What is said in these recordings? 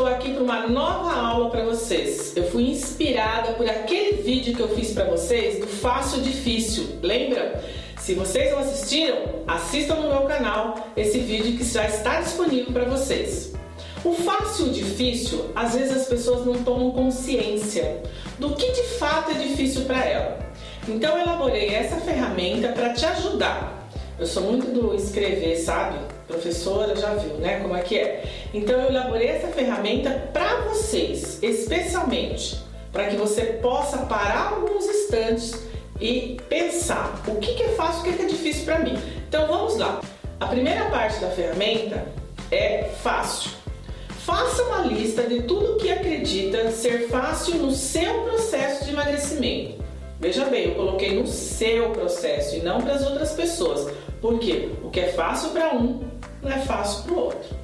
estou aqui para uma nova aula para vocês. Eu fui inspirada por aquele vídeo que eu fiz para vocês do fácil difícil. Lembra? Se vocês não assistiram, assistam no meu canal esse vídeo que já está disponível para vocês. O fácil e o difícil, às vezes as pessoas não tomam consciência do que de fato é difícil para ela. Então eu elaborei essa ferramenta para te ajudar. Eu sou muito do escrever, sabe? Professora já viu, né? Como é que é? Então eu elaborei essa ferramenta para vocês, especialmente para que você possa parar alguns instantes e pensar o que, que é fácil, o que, que é difícil para mim. Então vamos lá. A primeira parte da ferramenta é fácil. Faça uma lista de tudo que acredita ser fácil no seu processo de emagrecimento. Veja bem, eu coloquei no seu processo e não para as outras pessoas. Porque o que é fácil para um não é fácil para o outro.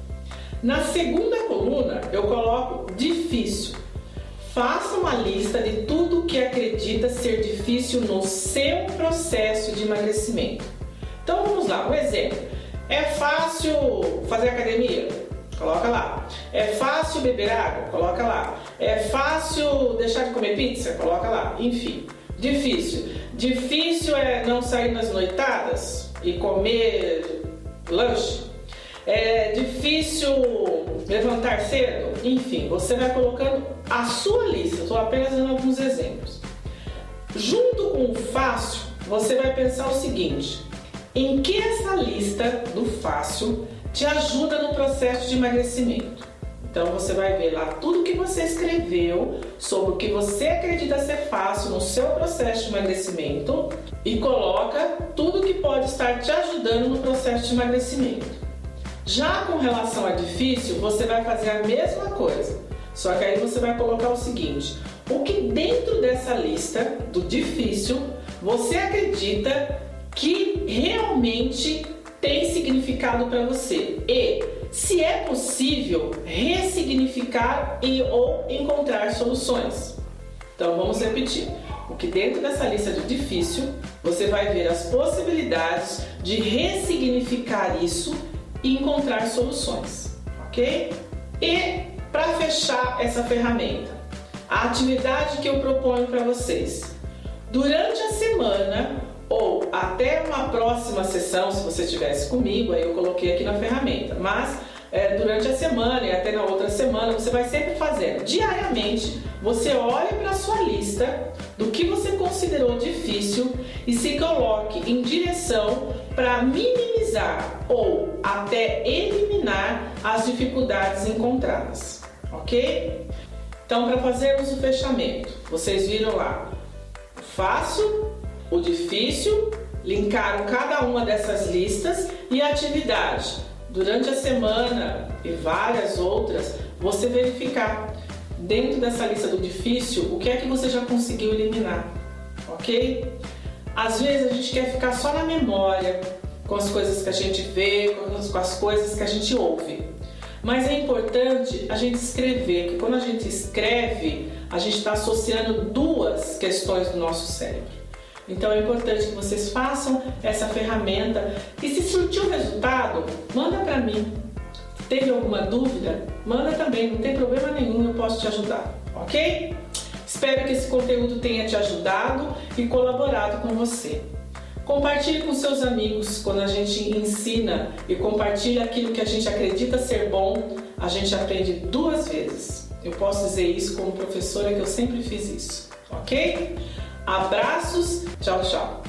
Na segunda coluna, eu coloco difícil. Faça uma lista de tudo que acredita ser difícil no seu processo de emagrecimento. Então vamos lá, um exemplo. É fácil fazer academia? Coloca lá. É fácil beber água? Coloca lá. É fácil deixar de comer pizza? Coloca lá. Enfim, difícil. Difícil é não sair nas noitadas e comer lanche? Difícil levantar cedo? Enfim, você vai colocando a sua lista. Estou apenas dando alguns exemplos. Junto com o fácil, você vai pensar o seguinte: em que essa lista do fácil te ajuda no processo de emagrecimento? Então você vai ver lá tudo que você escreveu sobre o que você acredita ser fácil no seu processo de emagrecimento e coloca tudo que pode estar te ajudando no processo de emagrecimento. Já com relação a difícil, você vai fazer a mesma coisa, só que aí você vai colocar o seguinte: o que dentro dessa lista do difícil você acredita que realmente tem significado para você e se é possível ressignificar e ou encontrar soluções. Então vamos repetir. O que dentro dessa lista de difícil, você vai ver as possibilidades de ressignificar isso e encontrar soluções, ok? E para fechar essa ferramenta, a atividade que eu proponho para vocês. Durante a semana ou até uma próxima sessão, se você estivesse comigo, aí eu coloquei aqui na ferramenta, mas é, durante a semana e até na outra semana, você vai sempre fazendo. Diariamente, você olha para a sua lista do que você considerou difícil e se coloque em direção para minimizar ou até eliminar as dificuldades encontradas, ok? Então, para fazermos o fechamento, vocês viram lá o fácil, o difícil, linkaram cada uma dessas listas e a atividade durante a semana e várias outras, você verificar dentro dessa lista do difícil o que é que você já conseguiu eliminar, ok? Às vezes a gente quer ficar só na memória com as coisas que a gente vê, com as coisas que a gente ouve. Mas é importante a gente escrever, porque quando a gente escreve, a gente está associando duas questões do nosso cérebro. Então é importante que vocês façam essa ferramenta e se surtiu resultado, manda para mim. Teve alguma dúvida? Manda também, não tem problema nenhum, eu posso te ajudar, ok? Espero que esse conteúdo tenha te ajudado e colaborado com você. Compartilhe com seus amigos quando a gente ensina e compartilha aquilo que a gente acredita ser bom, a gente aprende duas vezes. Eu posso dizer isso como professora que eu sempre fiz isso, ok? Abraços, tchau, tchau.